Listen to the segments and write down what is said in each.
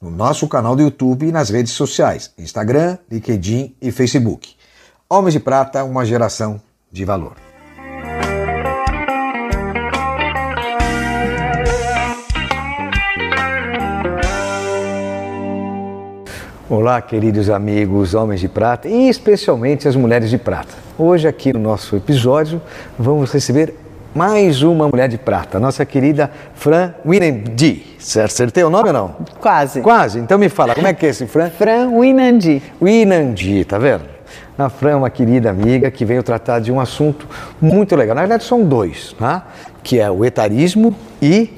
no nosso canal do YouTube e nas redes sociais, Instagram, LinkedIn e Facebook. Homens de Prata, uma geração de valor. Olá, queridos amigos homens de prata e especialmente as mulheres de prata. Hoje, aqui no nosso episódio, vamos receber mais uma mulher de prata, nossa querida Fran. Certo? Acertei o nome ou não? Quase. Quase. Então me fala, como é que é esse Fran? Fran Winandi. Winandi, tá vendo? A Fran é uma querida amiga que veio tratar de um assunto muito legal. Na verdade, são dois, tá? que é o etarismo e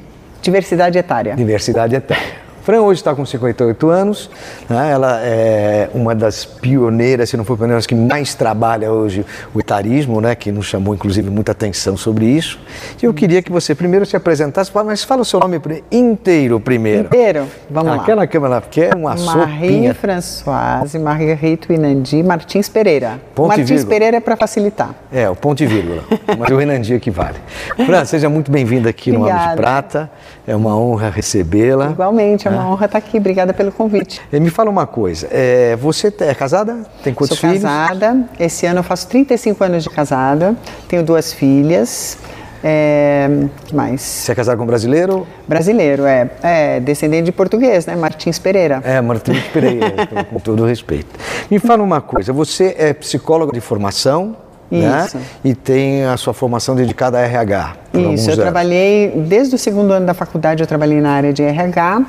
Diversidade etária. diversidade etária. Fran hoje está com 58 anos, né? ela é uma das pioneiras, se não for pioneiras, que mais trabalha hoje o etarismo, né? que nos chamou inclusive muita atenção sobre isso. E eu queria que você primeiro se apresentasse, mas fala o seu nome inteiro primeiro. Inteiro? Vamos lá. Aquela câmera, porque é uma Marie sopinha. Françoise, Marguerite Winandi, Martins Pereira. Ponto e Martins. Pereira é para facilitar. É, o ponto e vírgula. Mas o Renandia que vale. Fran, seja muito bem-vinda aqui no Homem de. Prata. É uma honra recebê-la. Igualmente, é uma honra estar aqui. Obrigada pelo convite. E me fala uma coisa, é, você é casada? Tem quantos Sou filhos? casada. Esse ano eu faço 35 anos de casada. Tenho duas filhas. É, que mais? Você é casada com um brasileiro? Brasileiro, é, é descendente de português, né? Martins Pereira. É, Martins Pereira, com todo respeito. Me fala uma coisa, você é psicóloga de formação, né? E tem a sua formação dedicada a RH. Isso, eu anos. trabalhei, desde o segundo ano da faculdade eu trabalhei na área de RH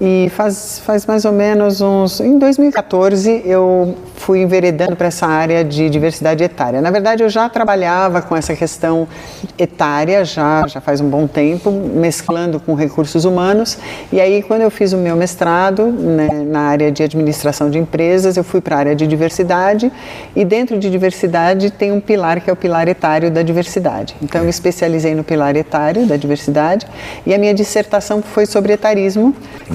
e faz, faz mais ou menos uns... Em 2014 eu fui enveredando para essa área de diversidade etária. Na verdade eu já trabalhava com essa questão etária já, já faz um bom tempo, mesclando com recursos humanos. E aí quando eu fiz o meu mestrado né, na área de administração de empresas, eu fui para a área de diversidade. E dentro de diversidade tem um pilar que é o pilar etário da diversidade. Então eu me especializei no pilar etário da diversidade. E a minha dissertação foi sobre etarismo,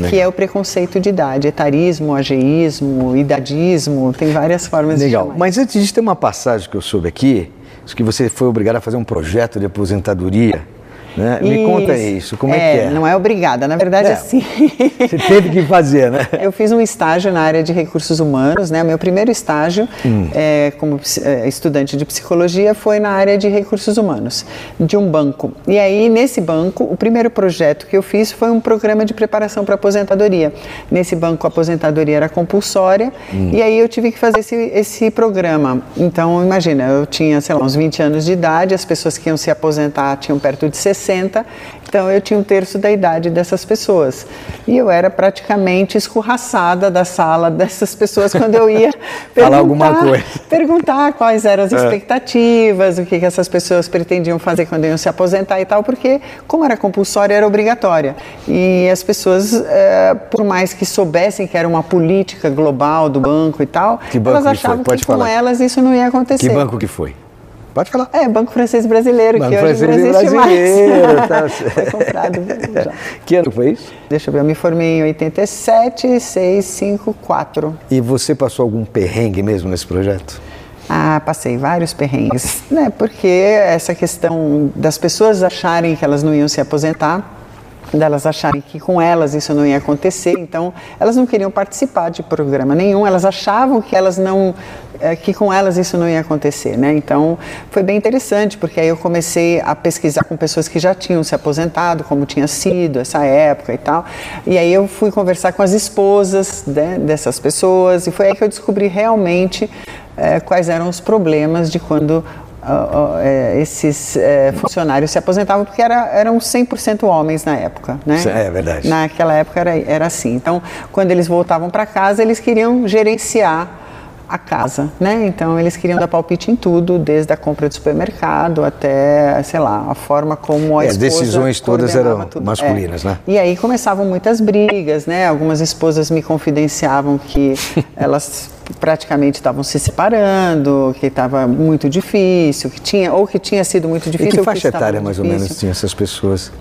que é o preconceito de idade. Etarismo, ageísmo, idadismo, tem várias formas de Legal. chamar. Mas antes disso, tem uma passagem que eu soube aqui, que você foi obrigado a fazer um projeto de aposentadoria. Né? Me conta isso, como é, que é? Não é obrigada, na verdade É. assim. Você teve que fazer, né? Eu fiz um estágio na área de recursos humanos, né? Meu primeiro estágio Hum. é, como é, estudante de psicologia foi na área de recursos humanos, de um banco. E aí, nesse banco, o primeiro projeto que eu fiz foi um programa de preparação para aposentadoria. Nesse banco, a aposentadoria era compulsória, Hum. e aí eu tive que fazer esse, esse programa. Então, imagina, eu tinha, sei lá, uns 20 anos de idade, as pessoas que iam se aposentar tinham perto de 60, então eu tinha um terço da idade dessas pessoas. E eu era praticamente escorraçada da sala dessas pessoas quando eu ia Falar alguma perguntar- coisa. perguntar quais eram as expectativas, o que, que essas pessoas pretendiam fazer quando iam se aposentar e tal, porque como era compulsória, era obrigatória. E as pessoas, eh, por mais que soubessem que era uma política global do banco e tal, Que elas que achavam Pode que com elas isso não ia acontecer. Que banco que foi? Pode falar. É, Banco Francês Brasileiro, Banco que hoje Francês não existe Brasileiro, mais. tá Foi comprado já. Que ano foi isso? Deixa eu ver, eu me formei em 87, 6, 5, 4. E você passou algum perrengue mesmo nesse projeto? Ah, passei vários perrengues, né? Porque essa questão das pessoas acharem que elas não iam se aposentar, delas acharem que com elas isso não ia acontecer, então elas não queriam participar de programa nenhum, elas achavam que elas não eh, que com elas isso não ia acontecer, né? Então foi bem interessante porque aí eu comecei a pesquisar com pessoas que já tinham se aposentado, como tinha sido essa época e tal, e aí eu fui conversar com as esposas né, dessas pessoas e foi aí que eu descobri realmente eh, quais eram os problemas de quando esses eh, funcionários se aposentavam, porque era, eram 100% homens na época, né? É verdade. Naquela época era, era assim. Então, quando eles voltavam para casa, eles queriam gerenciar a casa, né? Então eles queriam dar palpite em tudo, desde a compra de supermercado até, sei lá, a forma como a É, esposa as decisões todas eram tudo. masculinas, É. né? E aí começavam muitas brigas, né? Algumas esposas me confidenciavam que elas praticamente estavam se separando, que estava muito difícil, que tinha ou que tinha sido muito E difícil. que ou faixa etária mais ou difícil. menos tinham essas pessoas?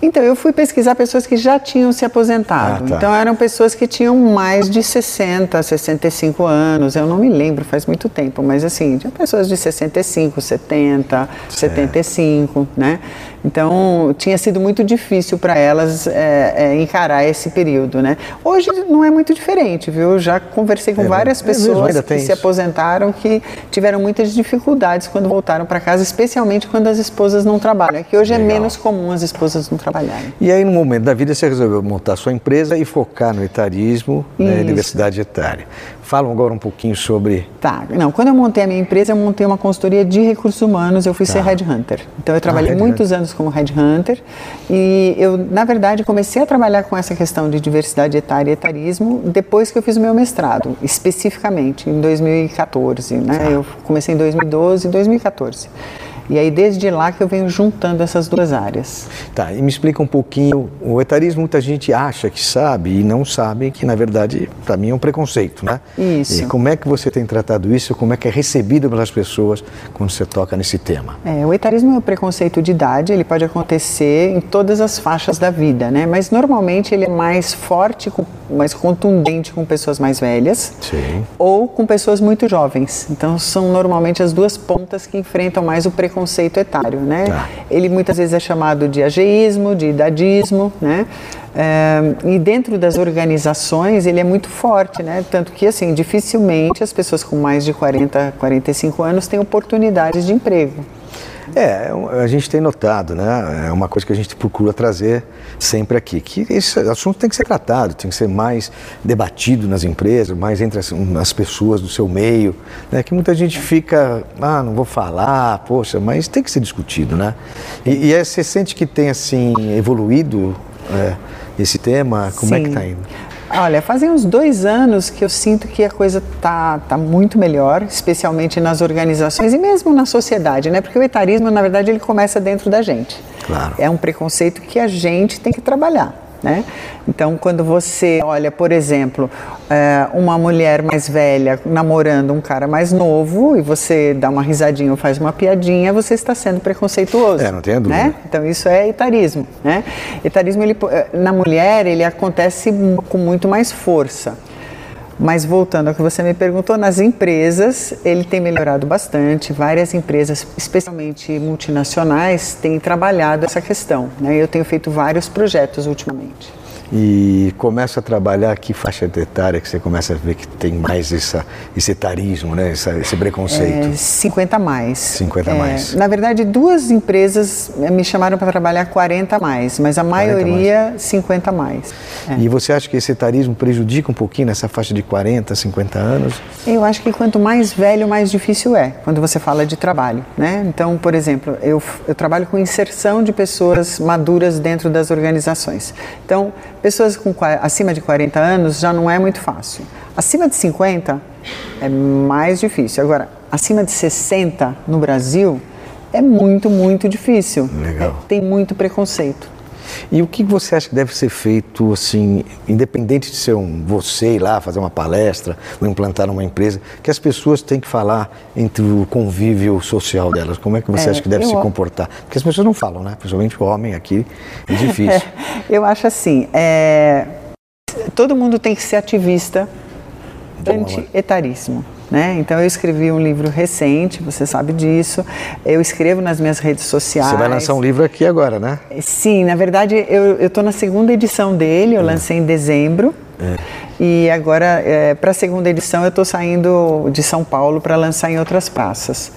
Então, eu fui pesquisar pessoas que já tinham se aposentado. Ah, tá. Então, eram pessoas que tinham mais de 60, 65 anos. Eu não me lembro, faz muito tempo, mas assim, tinha pessoas de 65, 70, 75, né? Então, tinha sido muito difícil para elas é, é, encarar esse período, né? Hoje não é muito diferente, viu? Eu já conversei com É, várias é mesmo, pessoas ainda que tem se isso. aposentaram que tiveram muitas dificuldades quando voltaram para casa, especialmente quando as esposas não trabalham. É que hoje é Legal. menos comum as esposas não trabalharem. E aí, no momento da vida, você resolveu montar sua empresa e focar no etarismo, né, Isso. universidade etária. Fala agora um pouquinho sobre. Tá, não, quando eu montei a minha empresa, eu montei uma consultoria de recursos humanos, eu fui ser headhunter. Então eu trabalhei Tá. headhunter. muitos anos como headhunter e eu, na verdade, comecei a trabalhar com essa questão de diversidade etária e etarismo depois que eu fiz o meu mestrado, especificamente em 2014, né? Tá. Eu comecei em 2012 e 2014. E aí desde lá que eu venho juntando essas duas áreas. Tá, e me explica um pouquinho. O etarismo, muita gente acha que sabe e não sabe que, na verdade, para mim é um preconceito, né? Isso. E como é que você tem tratado isso? Como é que é recebido pelas pessoas quando você toca nesse tema? É, o etarismo é um preconceito de idade, ele pode acontecer em todas as faixas da vida, né? Mas normalmente ele é mais forte, mais contundente com pessoas mais velhas Sim. ou com pessoas muito jovens. Então são normalmente as duas pontas que enfrentam mais o preconceito etário, né? Tá. Ele muitas vezes é chamado de ageísmo, de idadismo, né? É, e dentro das organizações ele é muito forte, né? Tanto que assim dificilmente as pessoas com mais de 40, 45 anos têm oportunidades de emprego. É, a gente tem notado, né? É uma coisa que a gente procura trazer sempre aqui, que esse assunto tem que ser tratado, tem que ser mais debatido nas empresas, mais entre as, as pessoas do seu meio, né? Que muita gente fica, ah, não vou falar, poxa, mas tem que ser discutido, né? E, e é, você sente que tem, assim, evoluído é, esse tema? Como é que Sim. está indo? Olha, fazem uns dois anos que eu sinto que a coisa tá, tá muito melhor, especialmente nas organizações e mesmo na sociedade, né? Porque o etarismo, na verdade, ele começa dentro da gente. Claro. É um preconceito que a gente tem que trabalhar. Né? Então, quando você olha, por exemplo, eh, uma mulher mais velha namorando um cara mais novo e você dá uma risadinha ou faz uma piadinha, você está sendo preconceituoso. É, não tenha dúvida. Né? Então isso é etarismo, né? Etarismo ele, eh, na mulher ele acontece com muito mais força. Mas voltando ao que você me perguntou, nas empresas ele tem melhorado bastante. Várias empresas, especialmente multinacionais, têm trabalhado essa questão. Né? Eu tenho feito vários projetos ultimamente. E começa a trabalhar que faixa etária que você começa a ver que tem mais essa, esse etarismo, né? Essa- esse preconceito. É, 50 a mais. 50 a É, mais. Na verdade, duas empresas eh, me chamaram para trabalhar 40 a mais, mas a 40 a mais. maioria 50 a mais. É. E você acha que esse etarismo prejudica um pouquinho nessa faixa de 40, 50 anos? Eu acho que quanto mais velho, mais difícil é quando você fala de trabalho, né? Então, por exemplo, eu, eu trabalho com inserção de pessoas maduras dentro das organizações. Então, pessoas com acima de 40 anos já não é muito fácil. Acima de 50 é mais difícil. Agora, acima de 60 no Brasil é muito, muito difícil. Legal. É, tem muito preconceito. E o que você acha que deve ser feito, assim, independente de ser um você ir lá fazer uma palestra ou implantar uma empresa, que as pessoas têm que falar entre o convívio social delas? Como é que você É, acha que deve eu- se comportar? Porque as pessoas não falam, né? Principalmente o homem aqui, é difícil. Eu acho assim, é, todo mundo tem que ser ativista anti-etarismo. Né? Então eu escrevi um livro recente, você sabe disso. Eu escrevo nas minhas redes sociais. Você vai lançar um livro aqui agora, né? Sim, na verdade eu estou na segunda edição dele, eu lancei em dezembro. E agora, para a segunda edição, eu estou saindo de São Paulo para lançar em outras praças.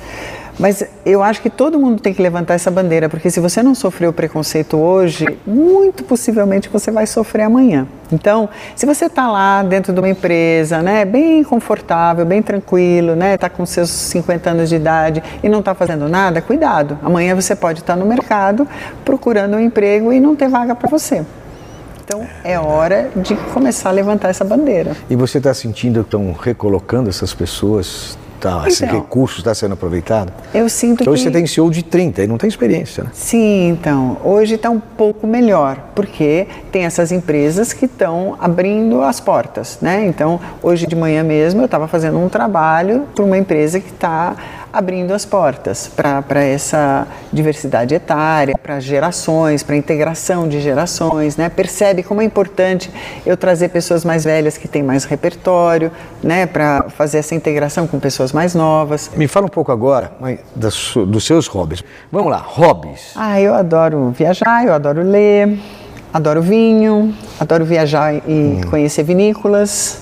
Mas eu acho que todo mundo tem que levantar essa bandeira, porque se você não sofreu preconceito hoje, muito possivelmente você vai sofrer amanhã. Então, se você está lá dentro de uma empresa, né, bem confortável, bem tranquilo, né, está com seus 50 anos de idade e não está fazendo nada, cuidado. Amanhã você pode estar no mercado procurando um emprego e não ter vaga para você. Então é hora de começar a levantar essa bandeira. E você está sentindo que estão recolocando essas pessoas? Tá, esse Então. recurso está sendo aproveitado? Eu sinto Porque hoje que você tem CEO de 30 e não tem experiência, né? Sim, então, hoje está um pouco melhor, porque tem essas empresas que estão abrindo as portas, né? Então, hoje de manhã mesmo eu estava fazendo um trabalho para uma empresa que está abrindo as portas para essa diversidade etária, para gerações, para integração de gerações, né? Percebe como é importante eu trazer pessoas mais velhas que têm mais repertório, né? Para fazer essa integração com pessoas mais novas. Me fala um pouco agora mãe, das dos seus hobbies. Vamos lá, hobbies. Ah, eu adoro viajar, eu adoro ler, adoro vinho, adoro viajar e conhecer vinícolas.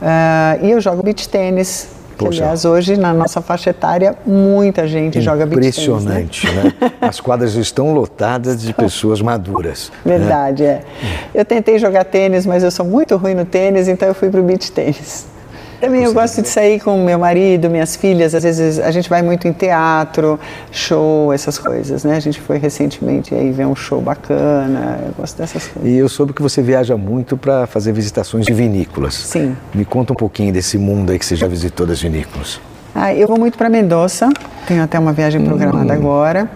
Ah, e eu jogo beach tênis. Poxa. aliás, hoje na nossa faixa etária, muita gente joga beach tênis. né? Impressionante, né? As quadras estão lotadas de pessoas maduras. né? Verdade, é. Eu tentei jogar tênis, mas eu sou muito ruim no tênis, então eu fui pro beach tênis. Também eu gosto de sair com meu marido, minhas filhas, às vezes a gente vai muito em teatro, show, essas coisas, né? A gente foi recentemente aí ver um show bacana, eu gosto dessas coisas. E eu soube que você viaja muito para fazer visitações de vinícolas. Sim. Me conta um pouquinho desse mundo aí que você já visitou das vinícolas. Ah, eu vou muito para Mendoza, tenho até uma viagem programada agora.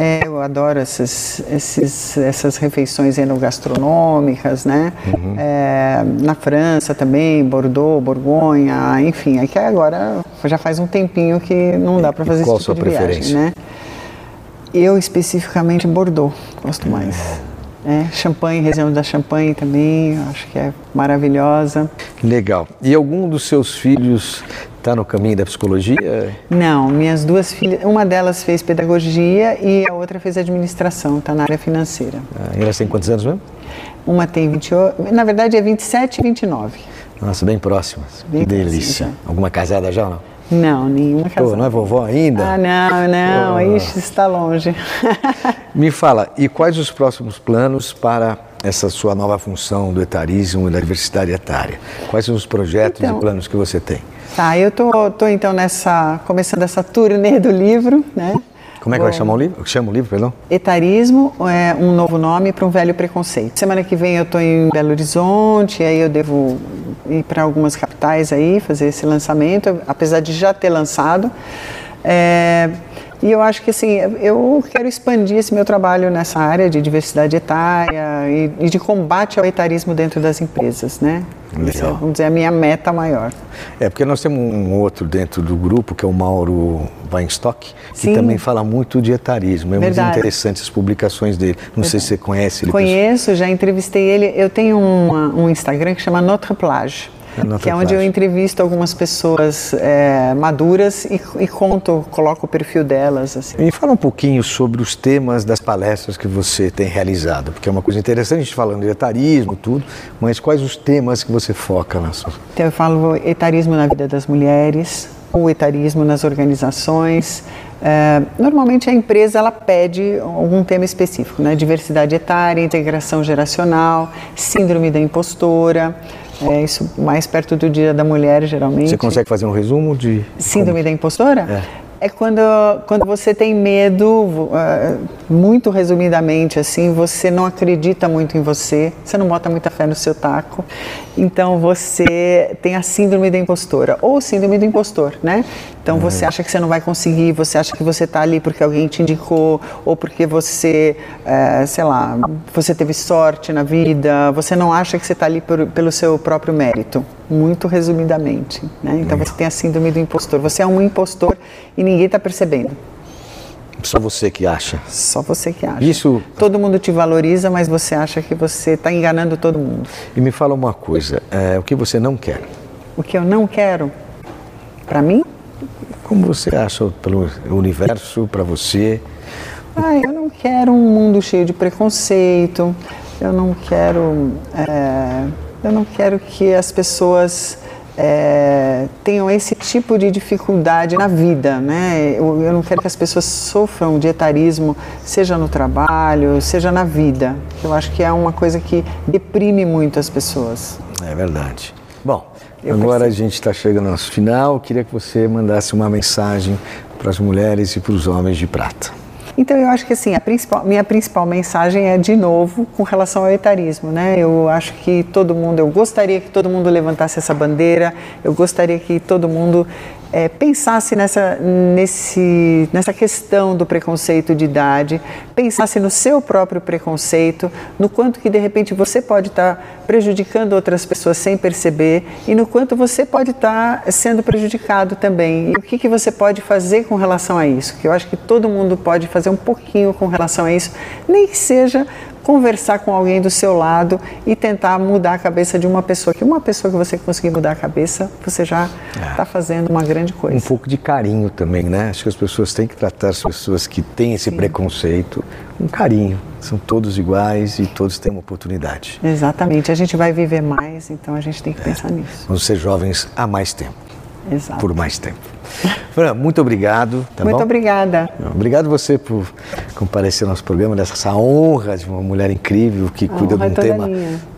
É, eu adoro esses, esses, essas refeições enogastronômicas, né? É, na França também, Bordeaux, Borgonha, enfim. É que agora já faz um tempinho que não dá para fazer qual esse tipo a sua de viagem, preferência? né? Eu especificamente Bordeaux, gosto mais. É, Champagne, região da Champagne também, acho que é maravilhosa. Legal. E algum dos seus filhos está no caminho da psicologia? Não, minhas duas filhas, uma delas fez pedagogia e a outra fez administração, está na área financeira. Ah, e elas têm quantos anos mesmo? Uma tem 28, na verdade é 27 e 29. Nossa, bem próximas. Bem que delícia. próximas, Alguma casada já ou não? Não, nenhuma Pô, casada. não é vovó ainda? Ah, não, não, Pô. ixi, está longe. Me fala, e quais os próximos planos para essa sua nova função do etarismo e da diversidade etária? Quais são os projetos Então- e planos que você tem? tá, eu tô, tô então nessa, começando essa turnê do livro, né? Como é que vai Vou- chamar o livro? Chama o livro, perdão? Etarismo é um novo nome para um velho preconceito. Semana que vem eu estou em Belo Horizonte, aí eu devo ir para algumas capitais aí fazer esse lançamento, apesar de já ter lançado. É, e eu acho que assim, eu quero expandir esse meu trabalho nessa área de diversidade etária e, e de combate ao etarismo dentro das empresas, né? Essa é, Legal. vamos dizer, a minha meta maior. É, porque nós temos um outro dentro do grupo, que é o Mauro Weinstock, que Sim. também fala muito de etarismo. É muito Verdade. interessante as publicações dele. Não sei se você conhece ele. Conheço, já entrevistei ele. Eu tenho uma- um Instagram que chama Notre Plage. Que é onde eu entrevisto algumas pessoas é, maduras e, e conto, coloco o perfil delas. Assim. Me fala um pouquinho sobre os temas das palestras que você tem realizado, porque é uma coisa interessante a gente falando de etarismo, tudo, mas quais os temas que você foca na sua... Então eu falo etarismo na vida das mulheres, o etarismo nas organizações. É, normalmente a empresa ela pede algum tema específico, né? Diversidade etária, integração geracional, síndrome da impostora. É, isso mais perto do Dia da Mulher, geralmente. Você consegue fazer um resumo de... Síndrome da impostora? É. quando, quando você tem medo, eh, muito resumidamente, assim, você não acredita muito em você, você não bota muita fé no seu taco, então você tem a síndrome da impostora, ou síndrome do impostor, né? Então você acha que você não vai conseguir, você acha que você está ali porque alguém te indicou, ou porque você, eh, sei lá, você teve sorte na vida, você não acha que você está ali por- pelo seu próprio mérito, muito resumidamente, né? Então você tem a síndrome do impostor, você é um impostor e ninguém está percebendo. Só você que acha. Só você que acha. Isso- Todo mundo te valoriza, mas você acha que você está enganando todo mundo. E me fala uma coisa, é, o que você não quer? O que eu não quero, para mim, Como você acha pelo universo, para você? ah, eu não quero um mundo cheio de preconceito. Eu não quero, é, eu não quero que as pessoas é, tenham esse tipo de dificuldade na vida, né? Eu, eu não quero que as pessoas sofram de etarismo, seja no trabalho, seja na vida. Eu acho que é uma coisa que deprime muito as pessoas. É verdade. Bom, Eu agora percebo. a gente está chegando ao nosso final. Eu queria que você mandasse uma mensagem para as mulheres e para os homens de prata. Então eu acho que assim, a principal, minha principal mensagem é de novo com relação ao etarismo, né? Eu acho que todo mundo, eu gostaria que todo mundo levantasse essa bandeira, eu gostaria que todo mundo é, pensasse nessa, nesse, nessa questão do preconceito de idade, pensasse no seu próprio preconceito, no quanto que de repente você pode estar prejudicando outras pessoas sem perceber e no quanto você pode estar sendo prejudicado também. E o que, que você pode fazer com relação a isso? Que eu acho que todo mundo pode fazer um pouquinho com relação a isso, nem que seja conversar com alguém do seu lado e tentar mudar a cabeça de uma pessoa. Que uma pessoa que você conseguir mudar a cabeça, você já está é. fazendo uma grande coisa. Um pouco de carinho também, né? Acho que as pessoas têm que tratar as pessoas que têm esse Sim. preconceito com carinho. São todos iguais e todos têm uma oportunidade. Exatamente. A gente vai viver mais, então a gente tem que é. pensar nisso. Vamos ser jovens há mais tempo. Exato. Por mais tempo. Fran, muito obrigado. Tá muito bom? obrigada. Obrigado você por comparecer ao nosso programa, dessa honra de uma mulher incrível que cuida de um tema,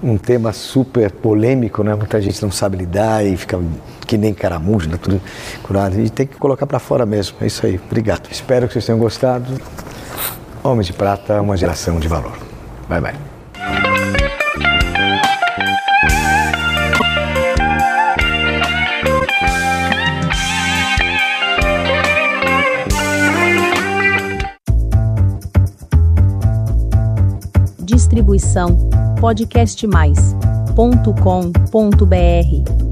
um tema super polêmico, né? Muita gente não sabe lidar e fica que nem caramujo, né? Tudo curado. E tem que colocar para fora mesmo. É isso aí. Obrigado. Espero que vocês tenham gostado. Homem de Prata, uma geração de valor. Bye, bye. Distribuição podcastmais.com.br